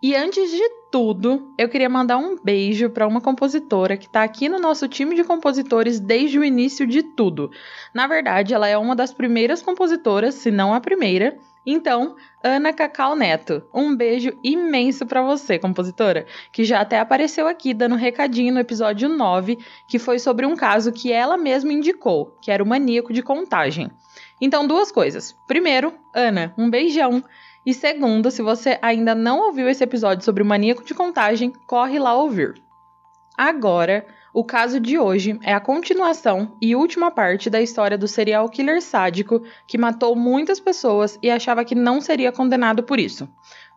E antes de tudo, eu queria mandar um beijo para uma compositora que está aqui no nosso time de compositores desde o início de tudo. Na verdade, ela é uma das primeiras compositoras, se não a primeira. Então, Ana Cacau Neto, um beijo imenso para você, compositora, que já até apareceu aqui dando um recadinho no episódio 9, que foi sobre um caso que ela mesma indicou, que era o maníaco de contagem. Então, duas coisas. Primeiro, Ana, um beijão. E segundo, se você ainda não ouviu esse episódio sobre o maníaco de contagem, corre lá ouvir. Agora, o caso de hoje é a continuação e última parte da história do serial killer sádico que matou muitas pessoas e achava que não seria condenado por isso.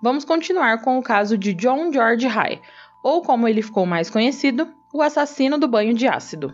Vamos continuar com o caso de John George High, ou como ele ficou mais conhecido, o assassino do banho de ácido.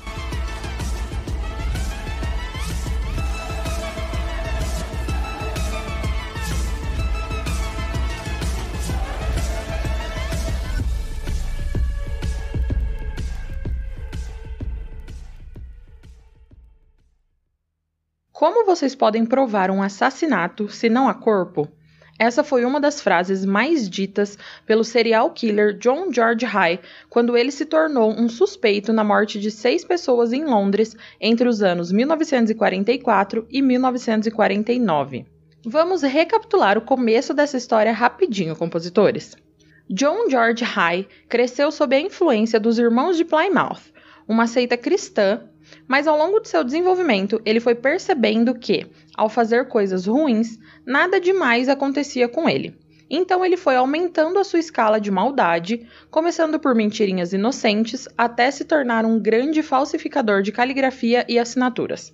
Como vocês podem provar um assassinato se não há corpo? Essa foi uma das frases mais ditas pelo serial killer John George High quando ele se tornou um suspeito na morte de seis pessoas em Londres entre os anos 1944 e 1949. Vamos recapitular o começo dessa história rapidinho, compositores. John George High cresceu sob a influência dos Irmãos de Plymouth, uma seita cristã mas ao longo de seu desenvolvimento, ele foi percebendo que, ao fazer coisas ruins, nada demais acontecia com ele. Então ele foi aumentando a sua escala de maldade, começando por mentirinhas inocentes até se tornar um grande falsificador de caligrafia e assinaturas.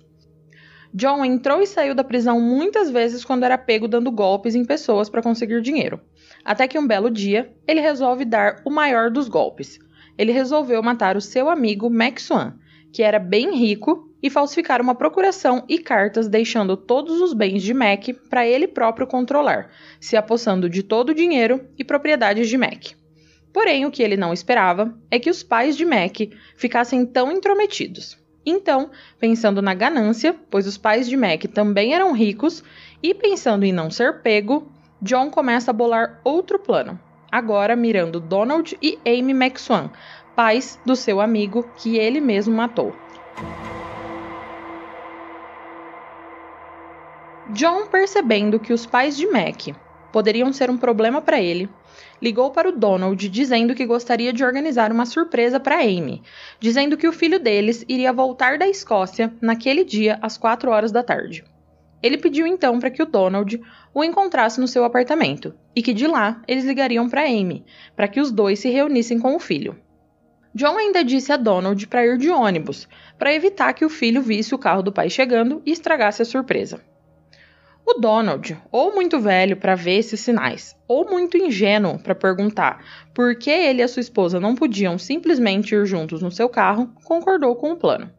John entrou e saiu da prisão muitas vezes quando era pego dando golpes em pessoas para conseguir dinheiro. Até que um belo dia, ele resolve dar o maior dos golpes. Ele resolveu matar o seu amigo Max Swan, que era bem rico, e falsificar uma procuração e cartas deixando todos os bens de Mac para ele próprio controlar, se apossando de todo o dinheiro e propriedades de Mac. Porém, o que ele não esperava é que os pais de Mac ficassem tão intrometidos. Então, pensando na ganância, pois os pais de Mac também eram ricos, e pensando em não ser pego, John começa a bolar outro plano, agora mirando Donald e Amy McSwan, pais do seu amigo que ele mesmo matou. John, percebendo que os pais de Mac poderiam ser um problema para ele, ligou para o Donald dizendo que gostaria de organizar uma surpresa para Amy, dizendo que o filho deles iria voltar da Escócia naquele dia às 4 horas da tarde. Ele pediu então para que o Donald o encontrasse no seu apartamento e que de lá eles ligariam para Amy, para que os dois se reunissem com o filho. John ainda disse a Donald para ir de ônibus, para evitar que o filho visse o carro do pai chegando e estragasse a surpresa. O Donald, ou muito velho para ver esses sinais, ou muito ingênuo para perguntar por que ele e a sua esposa não podiam simplesmente ir juntos no seu carro, concordou com o plano.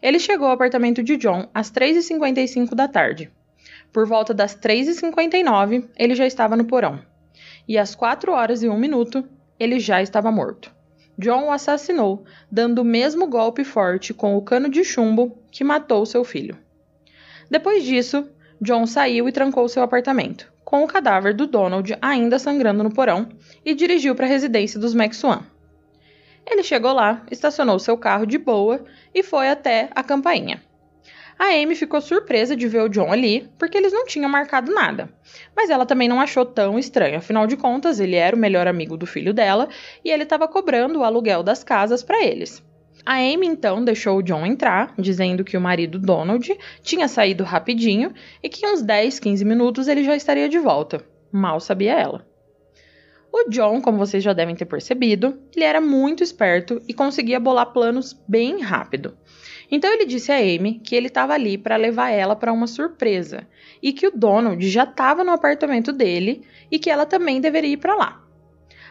Ele chegou ao apartamento de John às 3h55 da tarde. Por volta das 3h59, ele já estava no porão. E às 4 horas e 1 minuto, ele já estava morto. John o assassinou, dando o mesmo golpe forte com o cano de chumbo que matou seu filho. Depois disso, John saiu e trancou seu apartamento, com o cadáver do Donald ainda sangrando no porão, e dirigiu para a residência dos Maxwan. Ele chegou lá, estacionou seu carro de boa e foi até a campainha. A Amy ficou surpresa de ver o John ali, porque eles não tinham marcado nada. Mas ela também não achou tão estranho, afinal de contas, ele era o melhor amigo do filho dela e ele estava cobrando o aluguel das casas para eles. A Amy então deixou o John entrar, dizendo que o marido Donald tinha saído rapidinho e que em uns 10, 15 minutos ele já estaria de volta. Mal sabia ela. O John, como vocês já devem ter percebido, ele era muito esperto e conseguia bolar planos bem rápido. Então ele disse a Amy que ele estava ali para levar ela para uma surpresa e que o Donald já estava no apartamento dele e que ela também deveria ir para lá.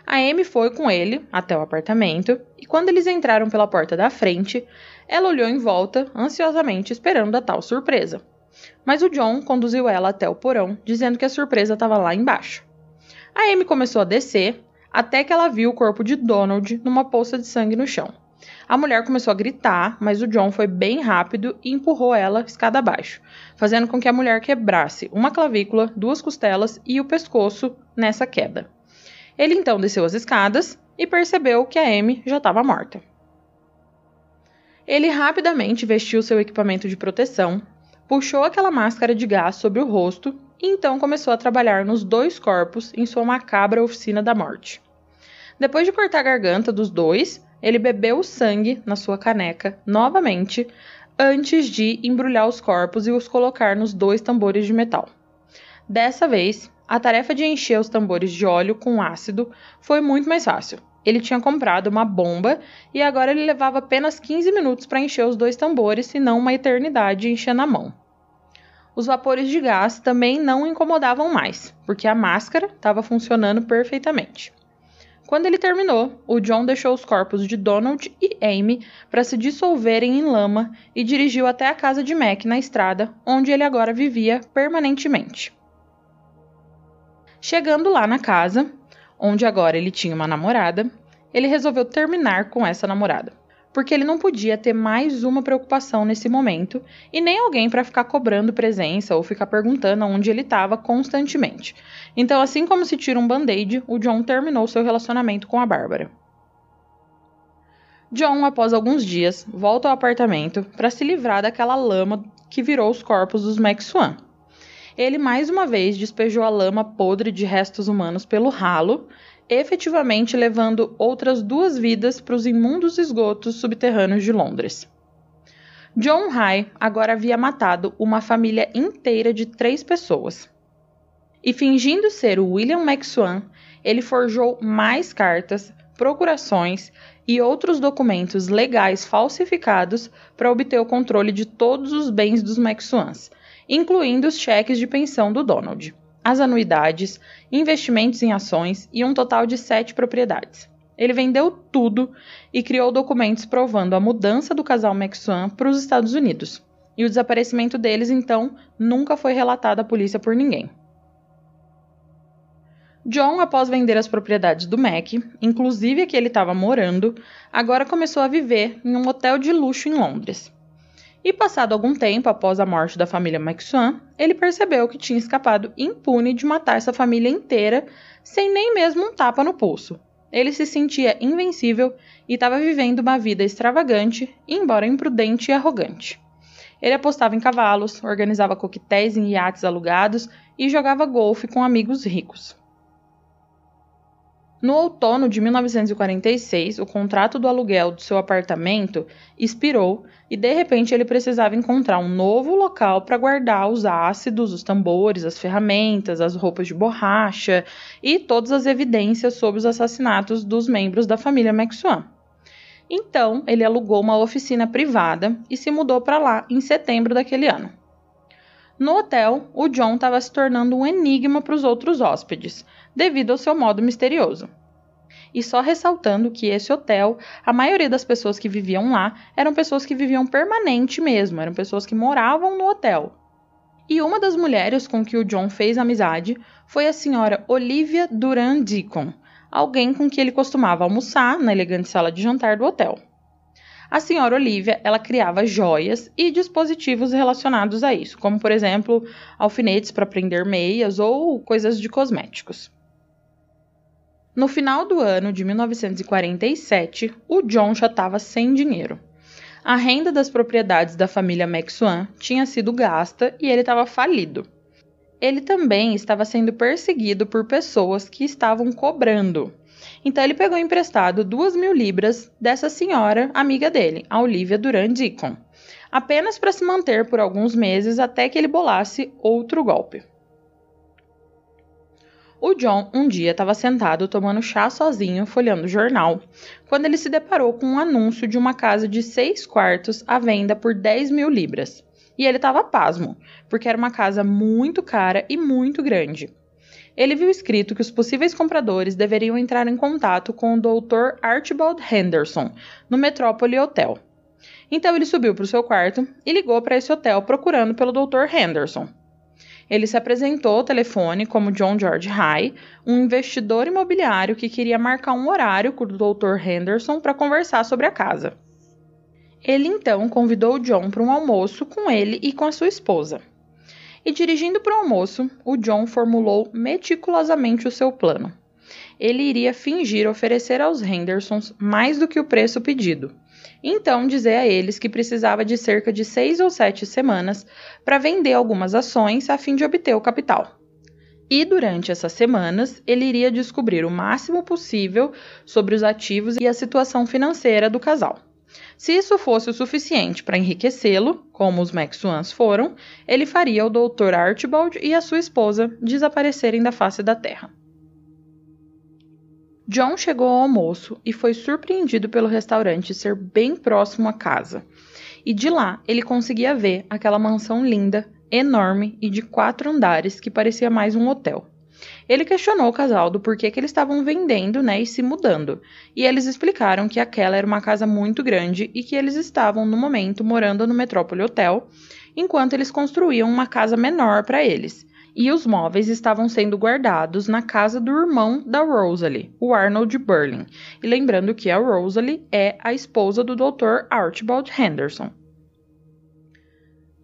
A Amy foi com ele até o apartamento e quando eles entraram pela porta da frente, ela olhou em volta, ansiosamente esperando a tal surpresa. Mas o John conduziu ela até o porão, dizendo que a surpresa estava lá embaixo. A Amy começou a descer até que ela viu o corpo de Donald numa poça de sangue no chão. A mulher começou a gritar, mas o John foi bem rápido e empurrou ela escada abaixo, fazendo com que a mulher quebrasse uma clavícula, duas costelas e o pescoço nessa queda. Ele então desceu as escadas e percebeu que a Amy já estava morta. Ele rapidamente vestiu seu equipamento de proteção, puxou aquela máscara de gás sobre o rosto e então começou a trabalhar nos dois corpos em sua macabra oficina da morte. Depois de cortar a garganta dos dois, ele bebeu o sangue na sua caneca novamente antes de embrulhar os corpos e os colocar nos dois tambores de metal. Dessa vez, a tarefa de encher os tambores de óleo com ácido foi muito mais fácil. Ele tinha comprado uma bomba e agora ele levava apenas 15 minutos para encher os dois tambores, e não uma eternidade enchendo a mão. Os vapores de gás também não incomodavam mais, porque a máscara estava funcionando perfeitamente. Quando ele terminou, o John deixou os corpos de Donald e Amy para se dissolverem em lama e dirigiu até a casa de Mac na estrada, onde ele agora vivia permanentemente. Chegando lá na casa, onde agora ele tinha uma namorada, ele resolveu terminar com essa namorada porque ele não podia ter mais uma preocupação nesse momento e nem alguém para ficar cobrando presença ou ficar perguntando onde ele estava constantemente. Então, assim como se tira um band-aid, o John terminou seu relacionamento com a Bárbara. John, após alguns dias, volta ao apartamento para se livrar daquela lama que virou os corpos dos Max Swan. Ele mais uma vez despejou a lama podre de restos humanos pelo ralo efetivamente levando outras duas vidas para os imundos esgotos subterrâneos de Londres. John High agora havia matado uma família inteira de três pessoas. E fingindo ser o William McSwan, ele forjou mais cartas, procurações e outros documentos legais falsificados para obter o controle de todos os bens dos McSwans, incluindo os cheques de pensão do Donald as anuidades, investimentos em ações e um total de sete propriedades. Ele vendeu tudo e criou documentos provando a mudança do casal McSwan para os Estados Unidos. E o desaparecimento deles, então, nunca foi relatado à polícia por ninguém. John, após vender as propriedades do Mac, inclusive a que ele estava morando, agora começou a viver em um hotel de luxo em Londres. E passado algum tempo após a morte da família McSwan, ele percebeu que tinha escapado impune de matar essa família inteira sem nem mesmo um tapa no pulso. Ele se sentia invencível e estava vivendo uma vida extravagante, embora imprudente e arrogante. Ele apostava em cavalos, organizava coquetéis em iates alugados e jogava golfe com amigos ricos. No outono de 1946, o contrato do aluguel do seu apartamento expirou e de repente ele precisava encontrar um novo local para guardar os ácidos, os tambores, as ferramentas, as roupas de borracha e todas as evidências sobre os assassinatos dos membros da família McSwan. Então, ele alugou uma oficina privada e se mudou para lá em setembro daquele ano. No hotel, o John estava se tornando um enigma para os outros hóspedes, devido ao seu modo misterioso. E só ressaltando que esse hotel, a maioria das pessoas que viviam lá eram pessoas que viviam permanente mesmo, eram pessoas que moravam no hotel. E uma das mulheres com que o John fez amizade foi a senhora Olivia Duran Deacon, alguém com que ele costumava almoçar na elegante sala de jantar do hotel. A senhora Olivia, ela criava joias e dispositivos relacionados a isso, como por exemplo, alfinetes para prender meias ou coisas de cosméticos. No final do ano de 1947, o John já estava sem dinheiro. A renda das propriedades da família Maxwan tinha sido gasta e ele estava falido. Ele também estava sendo perseguido por pessoas que estavam cobrando. Então ele pegou emprestado duas mil libras dessa senhora amiga dele, a Olivia Durand Deacon, apenas para se manter por alguns meses até que ele bolasse outro golpe. O John um dia estava sentado tomando chá sozinho, folhando o jornal, quando ele se deparou com um anúncio de uma casa de seis quartos à venda por 10 mil libras. E ele estava pasmo, porque era uma casa muito cara e muito grande. Ele viu escrito que os possíveis compradores deveriam entrar em contato com o Dr. Archibald Henderson, no Metrópole Hotel. Então ele subiu para o seu quarto e ligou para esse hotel procurando pelo Dr. Henderson. Ele se apresentou ao telefone como John George High, um investidor imobiliário que queria marcar um horário com o Dr. Henderson para conversar sobre a casa. Ele então convidou o John para um almoço com ele e com a sua esposa. E dirigindo para o almoço, o John formulou meticulosamente o seu plano. Ele iria fingir oferecer aos Hendersons mais do que o preço pedido então dizer a eles que precisava de cerca de seis ou sete semanas para vender algumas ações a fim de obter o capital. E durante essas semanas, ele iria descobrir o máximo possível sobre os ativos e a situação financeira do casal. Se isso fosse o suficiente para enriquecê-lo, como os Max Swans foram, ele faria o Dr. Archibald e a sua esposa desaparecerem da face da Terra. John chegou ao almoço e foi surpreendido pelo restaurante ser bem próximo à casa. E de lá ele conseguia ver aquela mansão linda, enorme e de quatro andares que parecia mais um hotel. Ele questionou o casal do porquê que eles estavam vendendo né, e se mudando, e eles explicaram que aquela era uma casa muito grande e que eles estavam, no momento, morando no Metrópole Hotel, enquanto eles construíam uma casa menor para eles, e os móveis estavam sendo guardados na casa do irmão da Rosalie, o Arnold Burling. E lembrando que a Rosalie é a esposa do Dr. Archibald Henderson.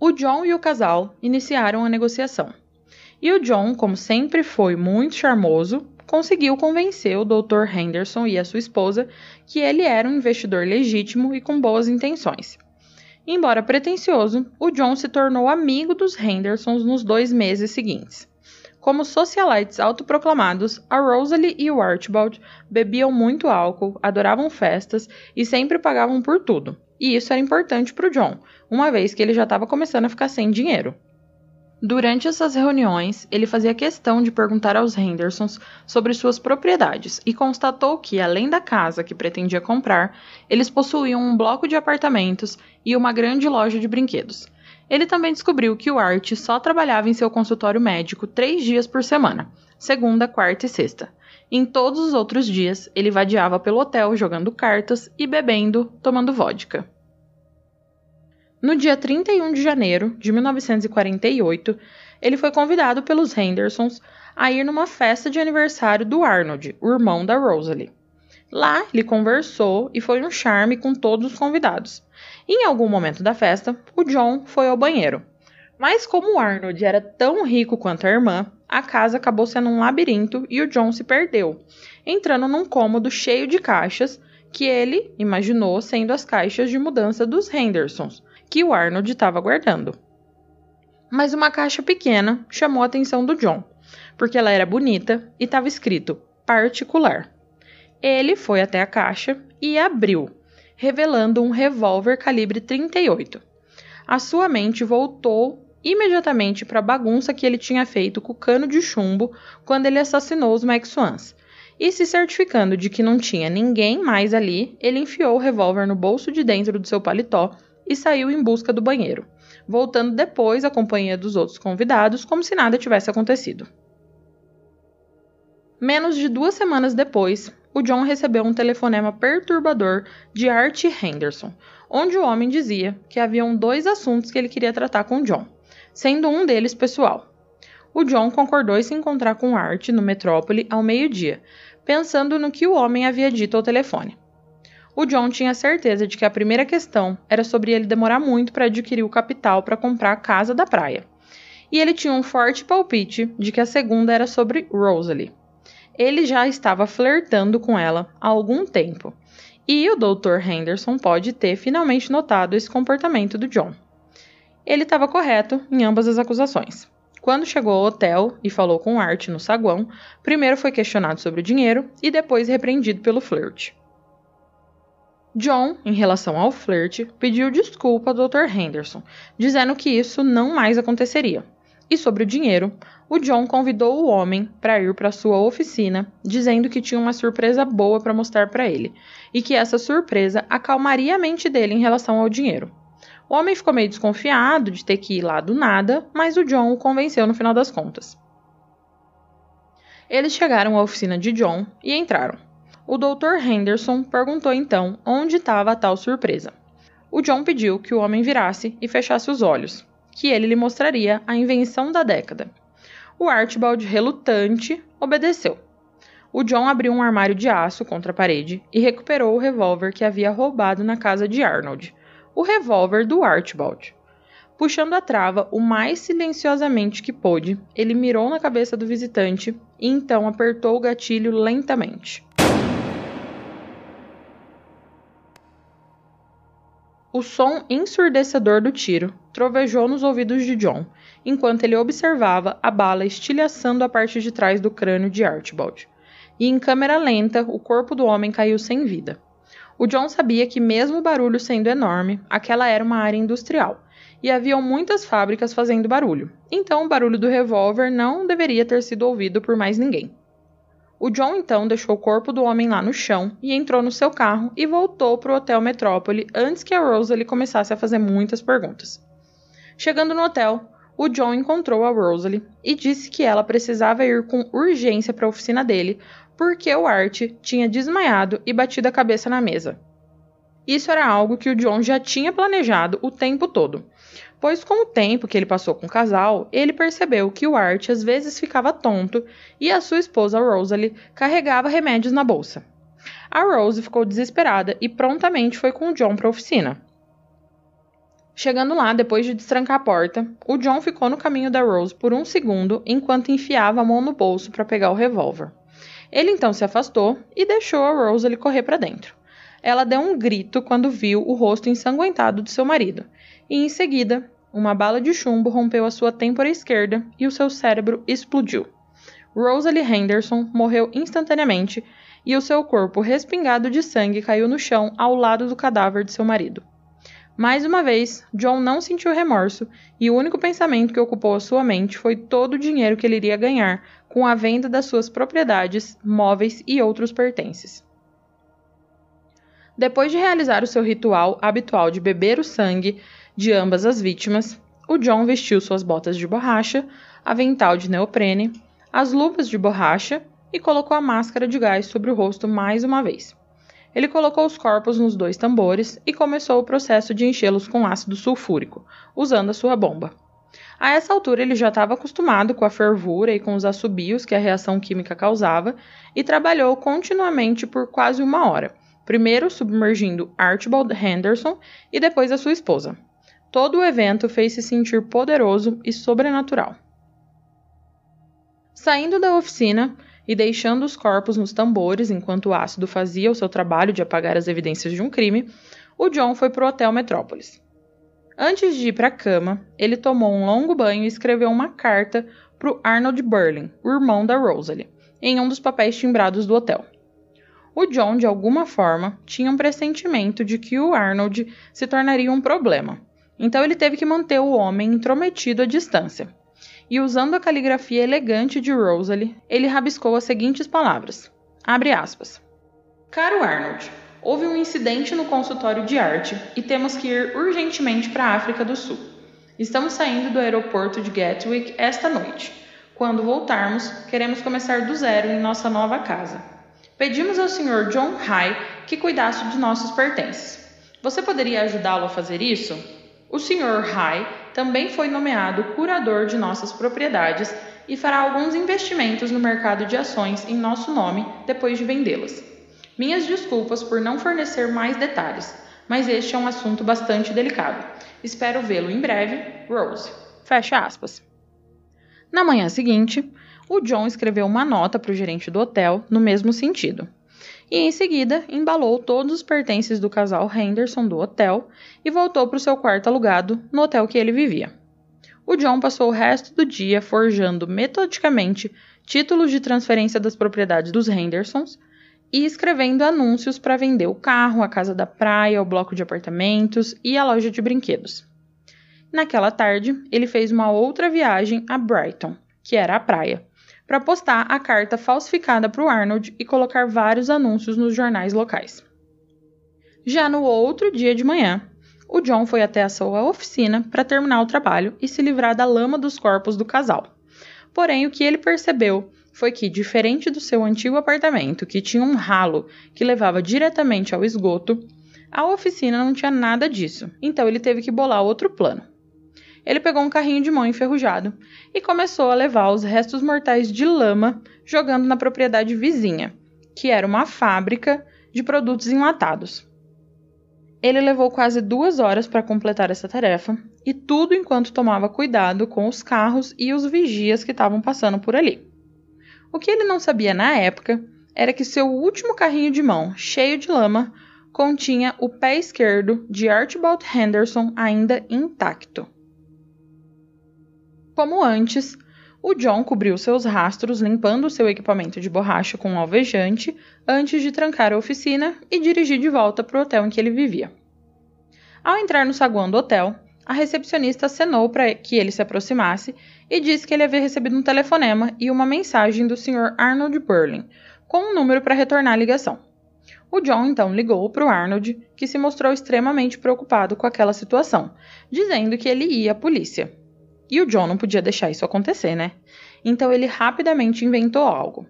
O John e o casal iniciaram a negociação. E o John, como sempre foi muito charmoso, conseguiu convencer o Dr. Henderson e a sua esposa que ele era um investidor legítimo e com boas intenções. Embora pretensioso, o John se tornou amigo dos Hendersons nos dois meses seguintes. Como socialites autoproclamados, a Rosalie e o Archibald bebiam muito álcool, adoravam festas e sempre pagavam por tudo. E isso era importante para o John, uma vez que ele já estava começando a ficar sem dinheiro. Durante essas reuniões, ele fazia questão de perguntar aos Hendersons sobre suas propriedades e constatou que, além da casa que pretendia comprar, eles possuíam um bloco de apartamentos e uma grande loja de brinquedos. Ele também descobriu que o Art só trabalhava em seu consultório médico três dias por semana, segunda, quarta e sexta. Em todos os outros dias, ele vadiava pelo hotel jogando cartas e bebendo, tomando vodka. No dia 31 de janeiro de 1948, ele foi convidado pelos Hendersons a ir numa festa de aniversário do Arnold, o irmão da Rosalie. Lá, ele conversou e foi um charme com todos os convidados. em algum momento da festa, o John foi ao banheiro. Mas como o Arnold era tão rico quanto a irmã, a casa acabou sendo um labirinto e o John se perdeu, entrando num cômodo cheio de caixas que ele imaginou sendo as caixas de mudança dos Hendersons, que o Arnold estava guardando. Mas uma caixa pequena chamou a atenção do John, porque ela era bonita e estava escrito particular. Ele foi até a caixa e abriu, revelando um revólver calibre 38. A sua mente voltou imediatamente para a bagunça que ele tinha feito com o cano de chumbo quando ele assassinou os Max Swans. E se certificando de que não tinha ninguém mais ali, ele enfiou o revólver no bolso de dentro do seu paletó e saiu em busca do banheiro, voltando depois à companhia dos outros convidados como se nada tivesse acontecido. Menos de duas semanas depois, o John recebeu um telefonema perturbador de Art Henderson, onde o homem dizia que haviam dois assuntos que ele queria tratar com John, sendo um deles pessoal. O John concordou em se encontrar com Art no Metrópole ao meio-dia, pensando no que o homem havia dito ao telefone o John tinha certeza de que a primeira questão era sobre ele demorar muito para adquirir o capital para comprar a casa da praia. E ele tinha um forte palpite de que a segunda era sobre Rosalie. Ele já estava flertando com ela há algum tempo. E o Dr. Henderson pode ter finalmente notado esse comportamento do John. Ele estava correto em ambas as acusações. Quando chegou ao hotel e falou com Art no saguão, primeiro foi questionado sobre o dinheiro e depois repreendido pelo flirt. John, em relação ao flerte, pediu desculpa ao Dr. Henderson, dizendo que isso não mais aconteceria. E sobre o dinheiro, o John convidou o homem para ir para sua oficina, dizendo que tinha uma surpresa boa para mostrar para ele e que essa surpresa acalmaria a mente dele em relação ao dinheiro. O homem ficou meio desconfiado de ter que ir lá do nada, mas o John o convenceu no final das contas. Eles chegaram à oficina de John e entraram. O Dr. Henderson perguntou então onde estava a tal surpresa. O John pediu que o homem virasse e fechasse os olhos, que ele lhe mostraria a invenção da década. O Archibald, relutante, obedeceu. O John abriu um armário de aço contra a parede e recuperou o revólver que havia roubado na casa de Arnold, o revólver do Archibald. Puxando a trava o mais silenciosamente que pôde, ele mirou na cabeça do visitante e então apertou o gatilho lentamente. O som ensurdecedor do tiro trovejou nos ouvidos de John, enquanto ele observava a bala estilhaçando a parte de trás do crânio de Archibald. E em câmera lenta, o corpo do homem caiu sem vida. O John sabia que, mesmo o barulho sendo enorme, aquela era uma área industrial e haviam muitas fábricas fazendo barulho, então o barulho do revólver não deveria ter sido ouvido por mais ninguém. O John então deixou o corpo do homem lá no chão e entrou no seu carro e voltou para o Hotel Metrópole antes que a Rosalie começasse a fazer muitas perguntas. Chegando no hotel, o John encontrou a Rosalie e disse que ela precisava ir com urgência para a oficina dele porque o Art tinha desmaiado e batido a cabeça na mesa. Isso era algo que o John já tinha planejado o tempo todo, pois com o tempo que ele passou com o casal, ele percebeu que o Art às vezes ficava tonto e a sua esposa Rosalie carregava remédios na bolsa. A Rose ficou desesperada e prontamente foi com o John para a oficina. Chegando lá, depois de destrancar a porta, o John ficou no caminho da Rose por um segundo enquanto enfiava a mão no bolso para pegar o revólver. Ele então se afastou e deixou a Rosalie correr para dentro. Ela deu um grito quando viu o rosto ensanguentado de seu marido, e em seguida, uma bala de chumbo rompeu a sua têmpora esquerda e o seu cérebro explodiu. Rosalie Henderson morreu instantaneamente e o seu corpo respingado de sangue caiu no chão ao lado do cadáver de seu marido. Mais uma vez, John não sentiu remorso e o único pensamento que ocupou a sua mente foi todo o dinheiro que ele iria ganhar com a venda das suas propriedades, móveis e outros pertences. Depois de realizar o seu ritual habitual de beber o sangue de ambas as vítimas, o John vestiu suas botas de borracha, avental de neoprene, as luvas de borracha e colocou a máscara de gás sobre o rosto mais uma vez. Ele colocou os corpos nos dois tambores e começou o processo de enchê-los com ácido sulfúrico, usando a sua bomba. A essa altura ele já estava acostumado com a fervura e com os assobios que a reação química causava e trabalhou continuamente por quase uma hora, primeiro submergindo Archibald Henderson e depois a sua esposa. Todo o evento fez se sentir poderoso e sobrenatural. Saindo da oficina, e deixando os corpos nos tambores enquanto o ácido fazia o seu trabalho de apagar as evidências de um crime, o John foi para o Hotel Metrópolis. Antes de ir para a cama, ele tomou um longo banho e escreveu uma carta para o Arnold Burling, o irmão da Rosalie, em um dos papéis timbrados do hotel. O John, de alguma forma, tinha um pressentimento de que o Arnold se tornaria um problema, então ele teve que manter o homem intrometido à distância e usando a caligrafia elegante de Rosalie, ele rabiscou as seguintes palavras. Abre aspas. Caro Arnold, houve um incidente no consultório de arte e temos que ir urgentemente para a África do Sul. Estamos saindo do aeroporto de Gatwick esta noite. Quando voltarmos, queremos começar do zero em nossa nova casa. Pedimos ao Sr. John High que cuidasse de nossos pertences. Você poderia ajudá-lo a fazer isso? O Sr. High também foi nomeado curador de nossas propriedades e fará alguns investimentos no mercado de ações em nosso nome depois de vendê-las. Minhas desculpas por não fornecer mais detalhes, mas este é um assunto bastante delicado. Espero vê-lo em breve, Rose. Fecha aspas. Na manhã seguinte, o John escreveu uma nota para o gerente do hotel no mesmo sentido. E em seguida embalou todos os pertences do casal Henderson do hotel e voltou para o seu quarto alugado no hotel que ele vivia. O John passou o resto do dia forjando metodicamente títulos de transferência das propriedades dos Hendersons e escrevendo anúncios para vender o carro, a casa da praia, o bloco de apartamentos e a loja de brinquedos. Naquela tarde, ele fez uma outra viagem a Brighton, que era a praia, para postar a carta falsificada para o Arnold e colocar vários anúncios nos jornais locais. Já no outro dia de manhã, o John foi até a sua oficina para terminar o trabalho e se livrar da lama dos corpos do casal. Porém, o que ele percebeu foi que, diferente do seu antigo apartamento, que tinha um ralo que levava diretamente ao esgoto, a oficina não tinha nada disso, então ele teve que bolar outro plano. Ele pegou um carrinho de mão enferrujado e começou a levar os restos mortais de lama jogando na propriedade vizinha, que era uma fábrica de produtos enlatados. Ele levou quase duas horas para completar essa tarefa, e tudo enquanto tomava cuidado com os carros e os vigias que estavam passando por ali. O que ele não sabia na época era que seu último carrinho de mão, cheio de lama, continha o pé esquerdo de Archibald Henderson ainda intacto. Como antes, o John cobriu seus rastros limpando seu equipamento de borracha com um alvejante antes de trancar a oficina e dirigir de volta para o hotel em que ele vivia. Ao entrar no saguão do hotel, a recepcionista acenou para que ele se aproximasse e disse que ele havia recebido um telefonema e uma mensagem do Sr. Arnold Burling, com um número para retornar a ligação. O John então ligou para o Arnold, que se mostrou extremamente preocupado com aquela situação, dizendo que ele ia à polícia. E o John não podia deixar isso acontecer, né? Então ele rapidamente inventou algo.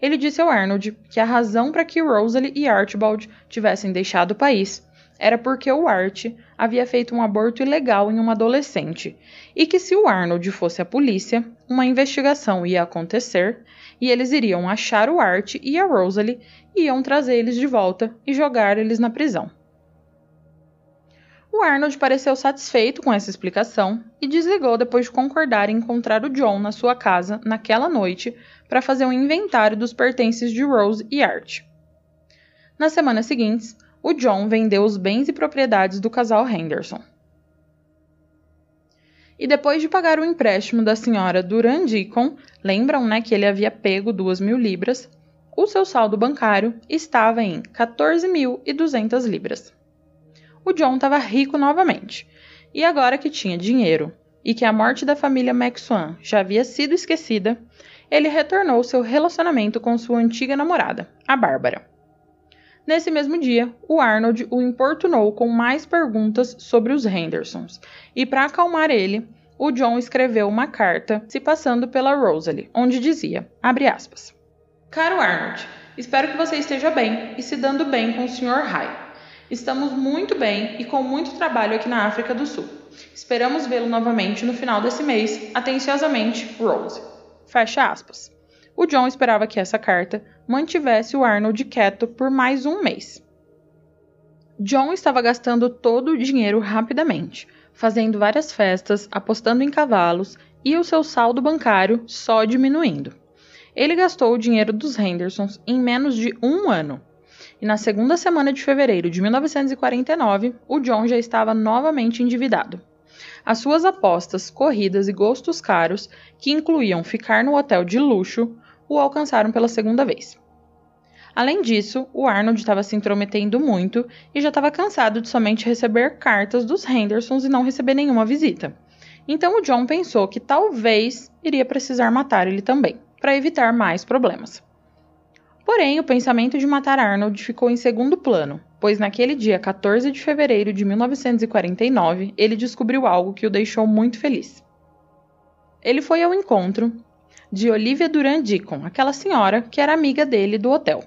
Ele disse ao Arnold que a razão para que Rosalie e Archibald tivessem deixado o país era porque o Art havia feito um aborto ilegal em uma adolescente e que se o Arnold fosse a polícia, uma investigação ia acontecer e eles iriam achar o Art e a Rosalie e iam trazer eles de volta e jogar eles na prisão. O Arnold pareceu satisfeito com essa explicação e desligou depois de concordar em encontrar o John na sua casa naquela noite para fazer um inventário dos pertences de Rose e Art. Nas semanas seguintes, o John vendeu os bens e propriedades do casal Henderson. E depois de pagar o empréstimo da senhora Duran Deacon, lembram né, que ele havia pego duas mil libras, o seu saldo bancário estava em 14.200 libras. O John estava rico novamente, e agora que tinha dinheiro e que a morte da família Maxwell já havia sido esquecida, ele retornou seu relacionamento com sua antiga namorada, a Bárbara. Nesse mesmo dia, o Arnold o importunou com mais perguntas sobre os Hendersons, e para acalmar ele, o John escreveu uma carta se passando pela Rosalie, onde dizia, aspas, Caro Arnold, espero que você esteja bem e se dando bem com o Sr. High. Estamos muito bem e com muito trabalho aqui na África do Sul. Esperamos vê-lo novamente no final desse mês. Atenciosamente, Rose. Fecha aspas. O John esperava que essa carta mantivesse o Arnold quieto por mais um mês. John estava gastando todo o dinheiro rapidamente, fazendo várias festas, apostando em cavalos e o seu saldo bancário só diminuindo. Ele gastou o dinheiro dos Hendersons em menos de um ano. E na segunda semana de fevereiro de 1949, o John já estava novamente endividado. As suas apostas, corridas e gostos caros, que incluíam ficar no hotel de luxo, o alcançaram pela segunda vez. Além disso, o Arnold estava se intrometendo muito e já estava cansado de somente receber cartas dos Hendersons e não receber nenhuma visita. Então o John pensou que talvez iria precisar matar ele também, para evitar mais problemas. Porém, o pensamento de matar Arnold ficou em segundo plano, pois naquele dia 14 de fevereiro de 1949 ele descobriu algo que o deixou muito feliz. Ele foi ao encontro de Olivia Durand Deacon, aquela senhora que era amiga dele do hotel.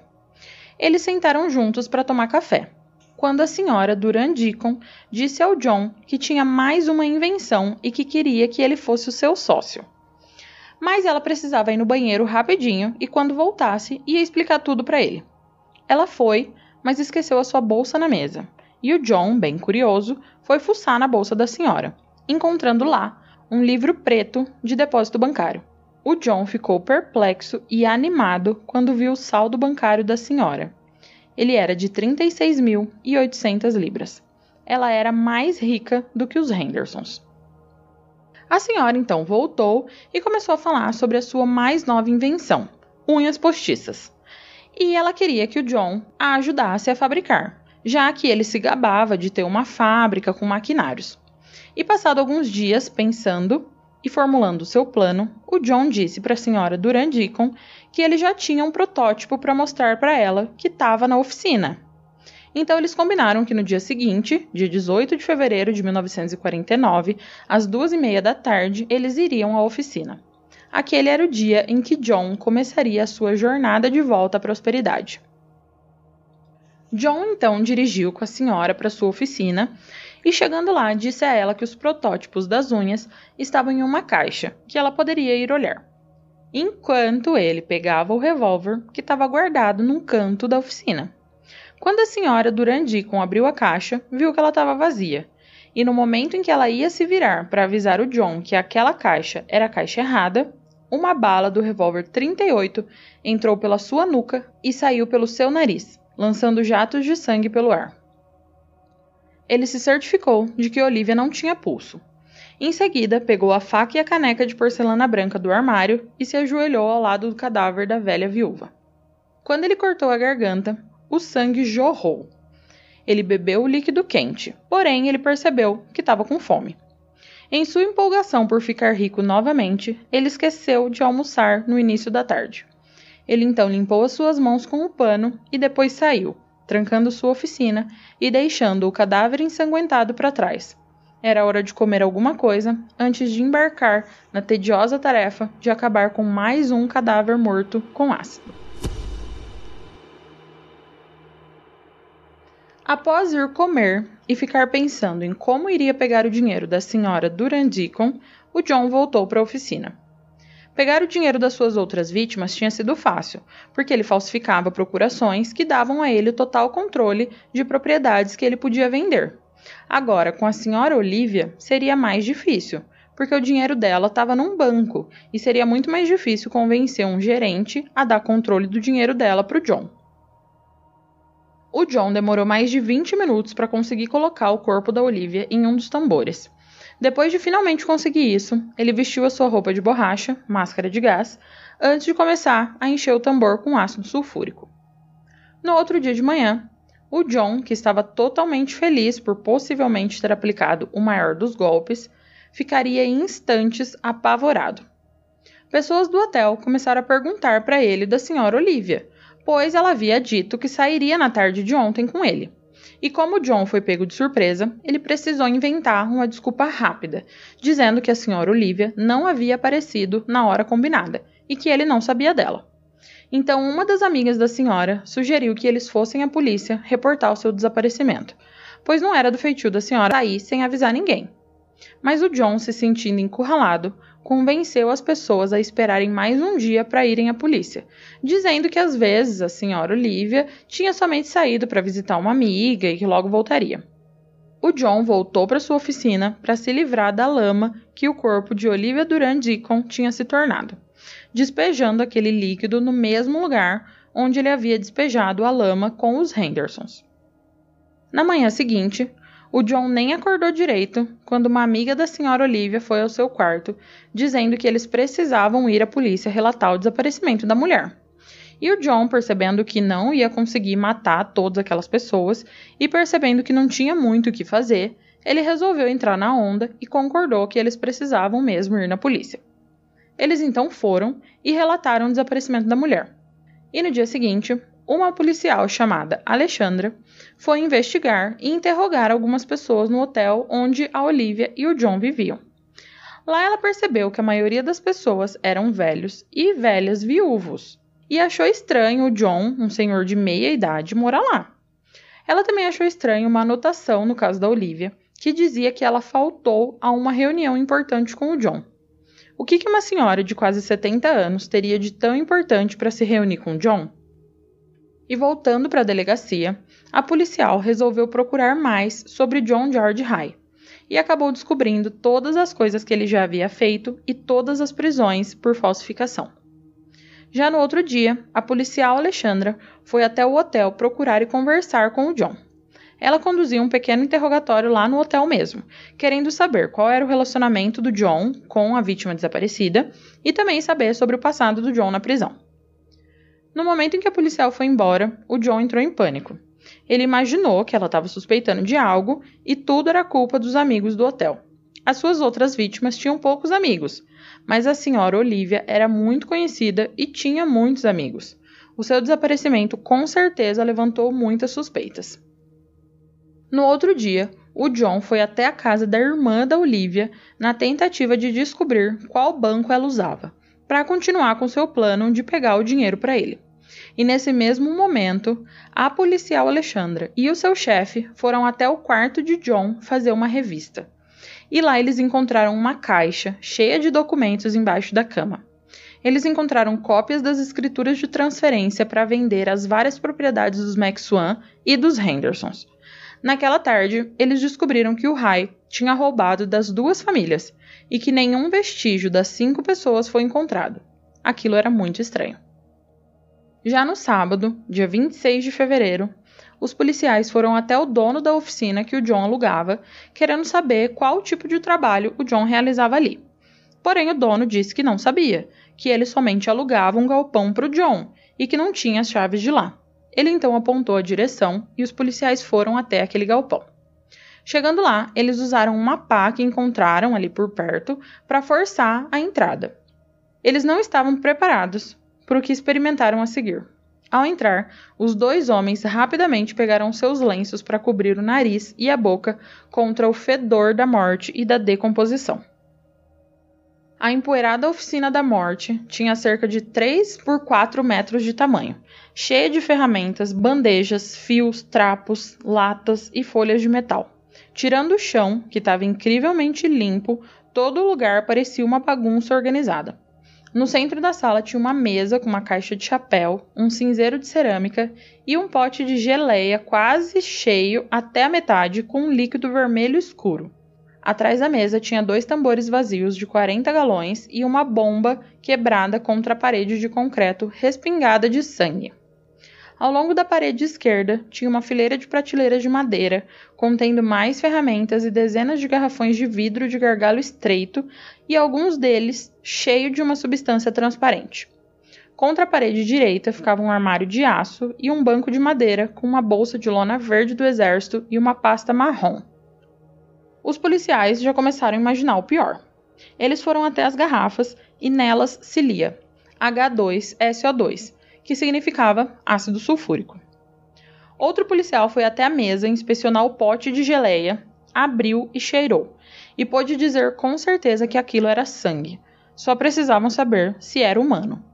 Eles sentaram juntos para tomar café, quando a senhora Durand Deacon disse ao John que tinha mais uma invenção e que queria que ele fosse o seu sócio. Mas ela precisava ir no banheiro rapidinho e quando voltasse ia explicar tudo para ele. Ela foi, mas esqueceu a sua bolsa na mesa. E o John, bem curioso, foi fuçar na bolsa da senhora, encontrando lá um livro preto de depósito bancário. O John ficou perplexo e animado quando viu o saldo bancário da senhora. Ele era de 36.800 libras. Ela era mais rica do que os Hendersons. A senhora então voltou e começou a falar sobre a sua mais nova invenção, unhas postiças. E ela queria que o John a ajudasse a fabricar, já que ele se gabava de ter uma fábrica com maquinários. E passado alguns dias pensando e formulando seu plano, o John disse para a senhora Durandicon que ele já tinha um protótipo para mostrar para ela que estava na oficina. Então eles combinaram que no dia seguinte, dia 18 de fevereiro de 1949, às duas e meia da tarde, eles iriam à oficina. Aquele era o dia em que John começaria a sua jornada de volta à prosperidade. John então dirigiu com a senhora para sua oficina e, chegando lá, disse a ela que os protótipos das unhas estavam em uma caixa, que ela poderia ir olhar. Enquanto ele pegava o revólver que estava guardado num canto da oficina. Quando a senhora Durandicon abriu a caixa, viu que ela estava vazia. E no momento em que ela ia se virar para avisar o John que aquela caixa era a caixa errada, uma bala do revólver 38 entrou pela sua nuca e saiu pelo seu nariz, lançando jatos de sangue pelo ar. Ele se certificou de que Olivia não tinha pulso. Em seguida, pegou a faca e a caneca de porcelana branca do armário e se ajoelhou ao lado do cadáver da velha viúva. Quando ele cortou a garganta, o sangue jorrou. Ele bebeu o líquido quente, porém ele percebeu que estava com fome. Em sua empolgação por ficar rico novamente, ele esqueceu de almoçar no início da tarde. Ele então limpou as suas mãos com o pano e depois saiu, trancando sua oficina e deixando o cadáver ensanguentado para trás. Era hora de comer alguma coisa antes de embarcar na tediosa tarefa de acabar com mais um cadáver morto com ácido. Após ir comer e ficar pensando em como iria pegar o dinheiro da senhora Durandicon, o John voltou para a oficina. Pegar o dinheiro das suas outras vítimas tinha sido fácil, porque ele falsificava procurações que davam a ele total controle de propriedades que ele podia vender. Agora, com a senhora Olivia, seria mais difícil, porque o dinheiro dela estava num banco e seria muito mais difícil convencer um gerente a dar controle do dinheiro dela para o John. O John demorou mais de 20 minutos para conseguir colocar o corpo da Olivia em um dos tambores. Depois de finalmente conseguir isso, ele vestiu a sua roupa de borracha, máscara de gás, antes de começar a encher o tambor com ácido sulfúrico. No outro dia de manhã, o John, que estava totalmente feliz por possivelmente ter aplicado o maior dos golpes, ficaria em instantes apavorado. Pessoas do hotel começaram a perguntar para ele da senhora Olivia, pois ela havia dito que sairia na tarde de ontem com ele. E como John foi pego de surpresa, ele precisou inventar uma desculpa rápida, dizendo que a senhora Olivia não havia aparecido na hora combinada e que ele não sabia dela. Então, uma das amigas da senhora sugeriu que eles fossem à polícia reportar o seu desaparecimento, pois não era do feitio da senhora sair sem avisar ninguém. Mas o John, se sentindo encurralado, convenceu as pessoas a esperarem mais um dia para irem à polícia, dizendo que às vezes a senhora Olivia tinha somente saído para visitar uma amiga e que logo voltaria. O John voltou para sua oficina para se livrar da lama que o corpo de Olivia Durand Deacon tinha se tornado, despejando aquele líquido no mesmo lugar onde ele havia despejado a lama com os Hendersons. Na manhã seguinte, o John nem acordou direito quando uma amiga da senhora Olivia foi ao seu quarto, dizendo que eles precisavam ir à polícia relatar o desaparecimento da mulher. E o John, percebendo que não ia conseguir matar todas aquelas pessoas e percebendo que não tinha muito o que fazer, ele resolveu entrar na onda e concordou que eles precisavam mesmo ir na polícia. Eles então foram e relataram o desaparecimento da mulher. E no dia seguinte, uma policial chamada Alexandra foi investigar e interrogar algumas pessoas no hotel onde a Olivia e o John viviam. Lá ela percebeu que a maioria das pessoas eram velhos e velhas viúvos, e achou estranho o John, um senhor de meia idade, morar lá. Ela também achou estranho uma anotação no caso da Olivia, que dizia que ela faltou a uma reunião importante com o John. O que, uma senhora de quase 70 anos teria de tão importante para se reunir com John? E voltando para a delegacia, a policial resolveu procurar mais sobre John George High e acabou descobrindo todas as coisas que ele já havia feito e todas as prisões por falsificação. Já no outro dia, a policial Alexandra foi até o hotel procurar e conversar com o John. Ela conduzia um pequeno interrogatório lá no hotel mesmo, querendo saber qual era o relacionamento do John com a vítima desaparecida e também saber sobre o passado do John na prisão. No momento em que a policial foi embora, o John entrou em pânico. Ele imaginou que ela estava suspeitando de algo e tudo era culpa dos amigos do hotel. As suas outras vítimas tinham poucos amigos, mas a senhora Olivia era muito conhecida e tinha muitos amigos. O seu desaparecimento com certeza levantou muitas suspeitas. No outro dia, o John foi até a casa da irmã da Olivia na tentativa de descobrir qual banco ela usava, para continuar com seu plano de pegar o dinheiro para ele. E nesse mesmo momento, a policial Alexandra e o seu chefe foram até o quarto de John fazer uma revista e lá eles encontraram uma caixa cheia de documentos embaixo da cama. Eles encontraram cópias das escrituras de transferência para vender as várias propriedades dos Max Swan e dos Hendersons. Naquela tarde, eles descobriram que o Rai tinha roubado das duas famílias e que nenhum vestígio das cinco pessoas foi encontrado. Aquilo era muito estranho. Já no sábado, dia 26 de fevereiro, os policiais foram até o dono da oficina que o John alugava, querendo saber qual tipo de trabalho o John realizava ali. Porém, o dono disse que não sabia, que ele somente alugava um galpão para o John e que não tinha as chaves de lá. Ele então apontou a direção e os policiais foram até aquele galpão. Chegando lá, eles usaram uma pá que encontraram ali por perto para forçar a entrada. Eles não estavam preparados para o que experimentaram a seguir. Ao entrar, os dois homens rapidamente pegaram seus lenços para cobrir o nariz e a boca contra o fedor da morte e da decomposição. A empoeirada oficina da morte tinha cerca de 3 por 4 metros de tamanho, cheia de ferramentas, bandejas, fios, trapos, latas e folhas de metal. Tirando o chão, que estava incrivelmente limpo, todo o lugar parecia uma bagunça organizada. No centro da sala tinha uma mesa com uma caixa de chapéu, um cinzeiro de cerâmica e um pote de geleia quase cheio até a metade com um líquido vermelho escuro. Atrás da mesa tinha dois tambores vazios de 40 galões e uma bomba quebrada contra a parede de concreto respingada de sangue. Ao longo da parede esquerda tinha uma fileira de prateleiras de madeira, contendo mais ferramentas e dezenas de garrafões de vidro de gargalo estreito, e alguns deles cheio de uma substância transparente. Contra a parede direita ficava um armário de aço e um banco de madeira com uma bolsa de lona verde do exército e uma pasta marrom. Os policiais já começaram a imaginar o pior. Eles foram até as garrafas e nelas se lia H2SO2, que significava ácido sulfúrico. Outro policial foi até a mesa inspecionar o pote de geleia, abriu e cheirou, e pôde dizer com certeza que aquilo era sangue. Só precisavam saber se era humano.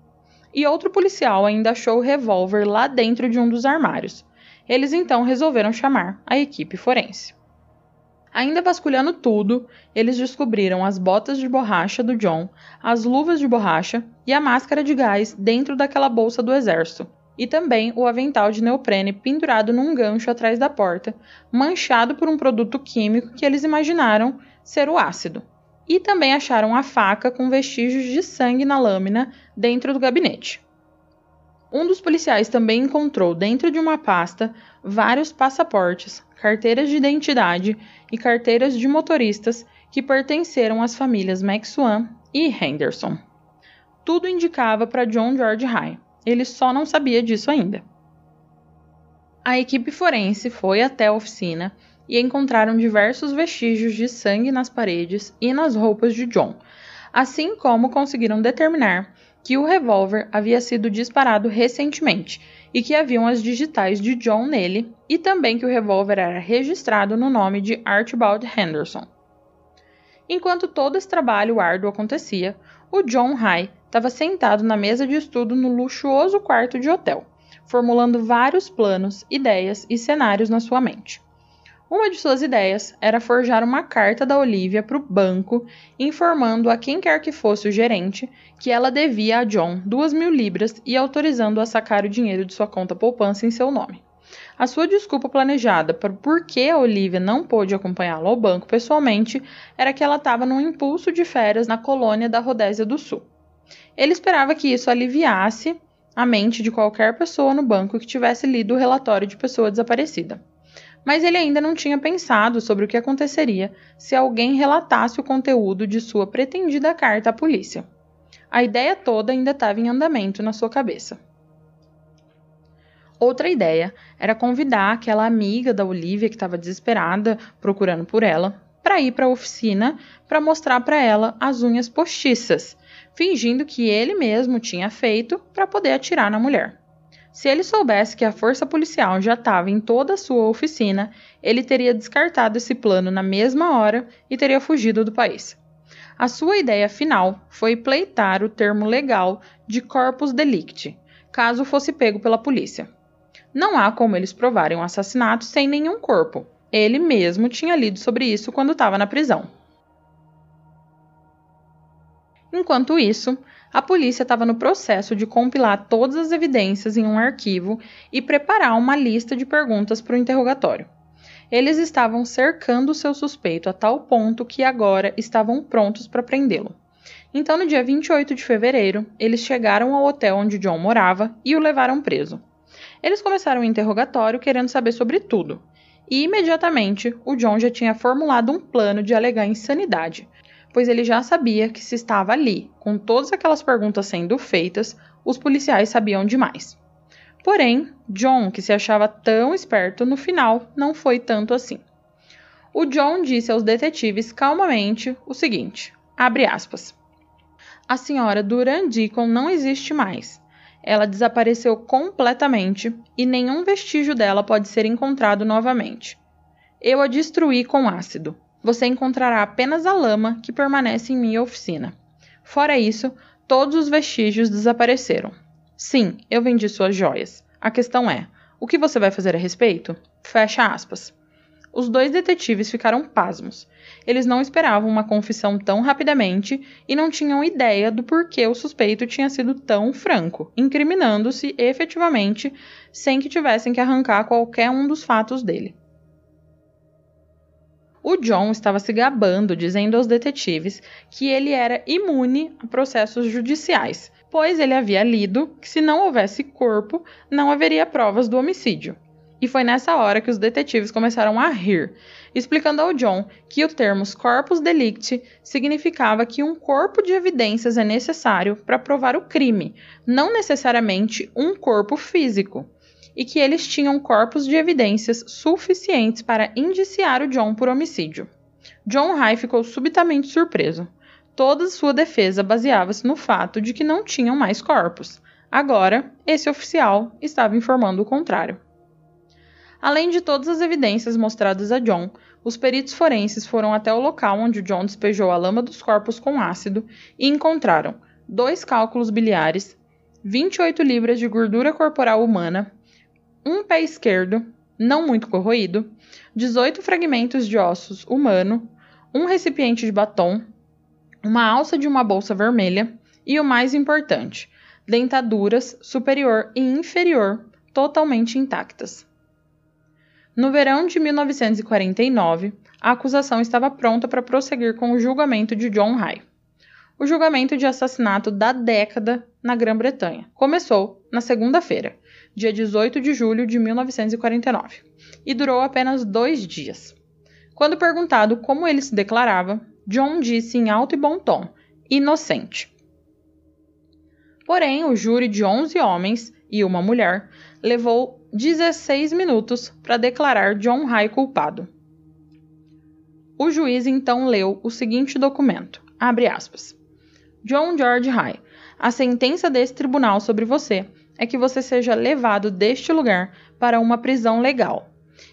E outro policial ainda achou o revólver lá dentro de um dos armários. Eles então resolveram chamar a equipe forense. Ainda vasculhando tudo, eles descobriram as botas de borracha do John, as luvas de borracha e a máscara de gás dentro daquela bolsa do exército, e também o avental de neoprene pendurado num gancho atrás da porta, manchado por um produto químico que eles imaginaram ser o ácido. E também acharam a faca com vestígios de sangue na lâmina dentro do gabinete. Um dos policiais também encontrou dentro de uma pasta vários passaportes, carteiras de identidade e carteiras de motoristas que pertenceram às famílias Maxwell e Henderson. Tudo indicava para John George High. Ele só não sabia disso ainda. A equipe forense foi até a oficina e encontraram diversos vestígios de sangue nas paredes e nas roupas de John, assim como conseguiram determinar que o revólver havia sido disparado recentemente e que haviam as digitais de John nele, e também que o revólver era registrado no nome de Archibald Henderson. Enquanto todo esse trabalho árduo acontecia, o John High estava sentado na mesa de estudo no luxuoso quarto de hotel, formulando vários planos, ideias e cenários na sua mente. Uma de suas ideias era forjar uma carta da Olivia para o banco, informando a quem quer que fosse o gerente que ela devia a John duas mil libras e autorizando-a a sacar o dinheiro de sua conta poupança em seu nome. A sua desculpa planejada para por que a Olivia não pôde acompanhá-lo ao banco pessoalmente era que ela estava num impulso de férias na colônia da Rodésia do Sul. Ele esperava que isso aliviasse a mente de qualquer pessoa no banco que tivesse lido o relatório de pessoa desaparecida. Mas ele ainda não tinha pensado sobre o que aconteceria se alguém relatasse o conteúdo de sua pretendida carta à polícia. A ideia toda ainda estava em andamento na sua cabeça. Outra ideia era convidar aquela amiga da Olivia que estava desesperada procurando por ela para ir para a oficina para mostrar para ela as unhas postiças, fingindo que ele mesmo tinha feito para poder atirar na mulher. Se ele soubesse que a força policial já estava em toda a sua oficina, ele teria descartado esse plano na mesma hora e teria fugido do país. A sua ideia final foi pleitar o termo legal de corpus delicti, caso fosse pego pela polícia. Não há como eles provarem um assassinato sem nenhum corpo, ele mesmo tinha lido sobre isso quando estava na prisão. Enquanto isso, a polícia estava no processo de compilar todas as evidências em um arquivo e preparar uma lista de perguntas para o interrogatório. Eles estavam cercando seu suspeito a tal ponto que agora estavam prontos para prendê-lo. Então, no dia 28 de fevereiro, eles chegaram ao hotel onde John morava e o levaram preso. Eles começaram o interrogatório querendo saber sobre tudo, e imediatamente o John já tinha formulado um plano de alegar insanidade, pois ele já sabia que se estava ali, com todas aquelas perguntas sendo feitas, os policiais sabiam demais. Porém, John, que se achava tão esperto, no final não foi tanto assim. O John disse aos detetives calmamente o seguinte: abre aspas. A senhora Duran Deacon não existe mais. Ela desapareceu completamente e nenhum vestígio dela pode ser encontrado novamente. Eu a destruí com ácido. Você encontrará apenas a lama que permanece em minha oficina. Fora isso, todos os vestígios desapareceram. Sim, eu vendi suas joias. A questão é: o que você vai fazer a respeito? Fecha aspas. Os dois detetives ficaram pasmos. Eles não esperavam uma confissão tão rapidamente e não tinham ideia do porquê o suspeito tinha sido tão franco, incriminando-se efetivamente sem que tivessem que arrancar qualquer um dos fatos dele. O John estava se gabando, dizendo aos detetives que ele era imune a processos judiciais, pois ele havia lido que se não houvesse corpo, não haveria provas do homicídio. E foi nessa hora que os detetives começaram a rir, explicando ao John que o termo corpus delicti significava que um corpo de evidências é necessário para provar o crime, não necessariamente um corpo físico, e que eles tinham corpos de evidências suficientes para indiciar o John por homicídio. John High ficou subitamente surpreso. Toda sua defesa baseava-se no fato de que não tinham mais corpos. Agora, esse oficial estava informando o contrário. Além de todas as evidências mostradas a John, os peritos forenses foram até o local onde John despejou a lama dos corpos com ácido e encontraram dois cálculos biliares, 28 libras de gordura corporal humana, um pé esquerdo, não muito corroído, 18 fragmentos de ossos humano, um recipiente de batom, uma alça de uma bolsa vermelha e o mais importante, dentaduras superior e inferior totalmente intactas. No verão de 1949, a acusação estava pronta para prosseguir com o julgamento de John High. O julgamento de assassinato da década na Grã-Bretanha começou na segunda-feira, dia 18 de julho de 1949, e durou apenas dois dias. Quando perguntado como ele se declarava, John disse em alto e bom tom: inocente. Porém, o júri de 11 homens e uma mulher levou 16 minutos para declarar John High culpado. O juiz então leu o seguinte documento. John George High, a sentença desse tribunal sobre você é que você seja levado deste lugar para uma prisão legal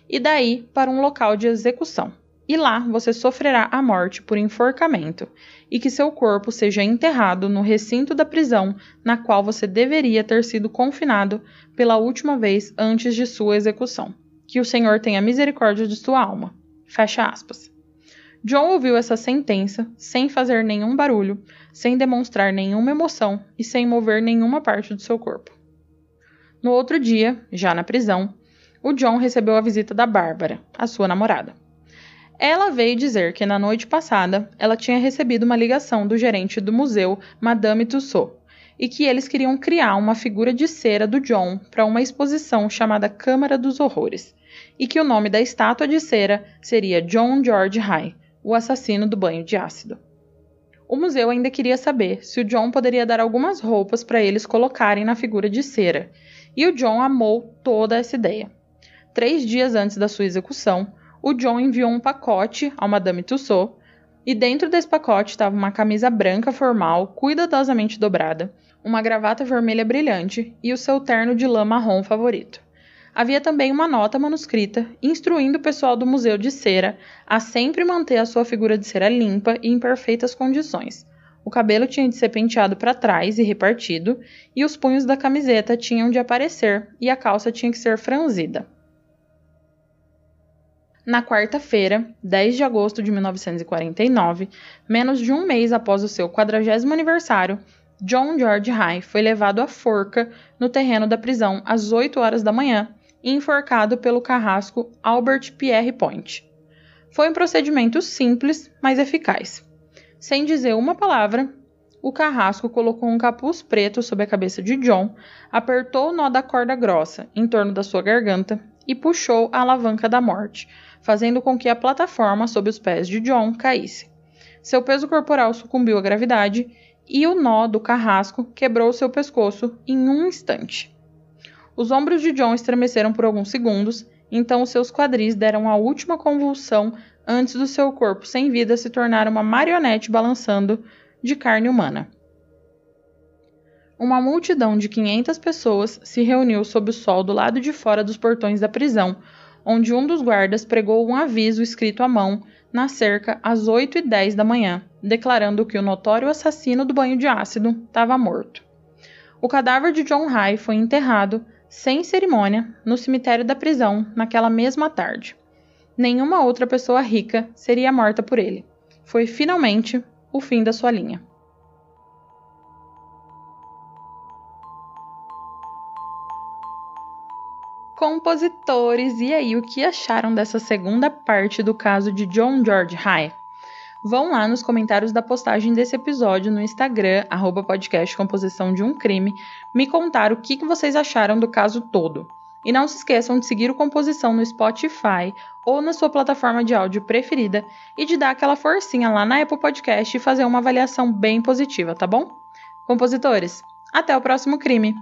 e daí para um local de execução. E lá você sofrerá a morte por enforcamento e que seu corpo seja enterrado no recinto da prisão na qual você deveria ter sido confinado pela última vez antes de sua execução. Que o Senhor tenha misericórdia de sua alma. Fecha aspas. John ouviu essa sentença sem fazer nenhum barulho, sem demonstrar nenhuma emoção e sem mover nenhuma parte do seu corpo. No outro dia, já na prisão, o John recebeu a visita da Bárbara, a sua namorada. Ela veio dizer que na noite passada ela tinha recebido uma ligação do gerente do museu, Madame Tussaud, e que eles queriam criar uma figura de cera do John para uma exposição chamada Câmara dos Horrores, e que o nome da estátua de cera seria John George High, o assassino do banho de ácido. O museu ainda queria saber se o John poderia dar algumas roupas para eles colocarem na figura de cera, e o John amou toda essa ideia. Três dias antes da sua execução, o John enviou um pacote ao Madame Tussaud, e dentro desse pacote estava uma camisa branca formal, cuidadosamente dobrada, uma gravata vermelha brilhante e o seu terno de lã marrom favorito. Havia também uma nota manuscrita instruindo o pessoal do Museu de Cera a sempre manter a sua figura de cera limpa e em perfeitas condições. O cabelo tinha de ser penteado para trás e repartido, e os punhos da camiseta tinham de aparecer e a calça tinha que ser franzida. Na quarta-feira, 10 de agosto de 1949, menos de um mês após o seu quadragésimo aniversário, John George High foi levado à forca no terreno da prisão às 8 horas da manhã e enforcado pelo carrasco Albert Pierre Point. Foi um procedimento simples, mas eficaz. Sem dizer uma palavra, o carrasco colocou um capuz preto sobre a cabeça de John, apertou o nó da corda grossa em torno da sua garganta e puxou a alavanca da morte, fazendo com que a plataforma sob os pés de John caísse. Seu peso corporal sucumbiu à gravidade e o nó do carrasco quebrou seu pescoço em um instante. Os ombros de John estremeceram por alguns segundos, então seus quadris deram a última convulsão antes do seu corpo sem vida se tornar uma marionete balançando de carne humana. Uma multidão de 500 pessoas se reuniu sob o sol do lado de fora dos portões da prisão, onde um dos guardas pregou um aviso escrito à mão na cerca às 8 e 10 da manhã, declarando que o notório assassino do banho de ácido estava morto. O cadáver de John High foi enterrado, sem cerimônia, no cemitério da prisão naquela mesma tarde. Nenhuma outra pessoa rica seria morta por ele. Foi finalmente o fim da sua linha. compositores. E aí, o que acharam dessa segunda parte do caso de John George High? Vão lá nos comentários da postagem desse episódio no Instagram, arroba podcast Composição de um Crime, me contar o que, vocês acharam do caso todo. E não se esqueçam de seguir o Composição no Spotify ou na sua plataforma de áudio preferida e de dar aquela forcinha lá na Apple Podcast e fazer uma avaliação bem positiva, tá bom? Compositores, até o próximo crime!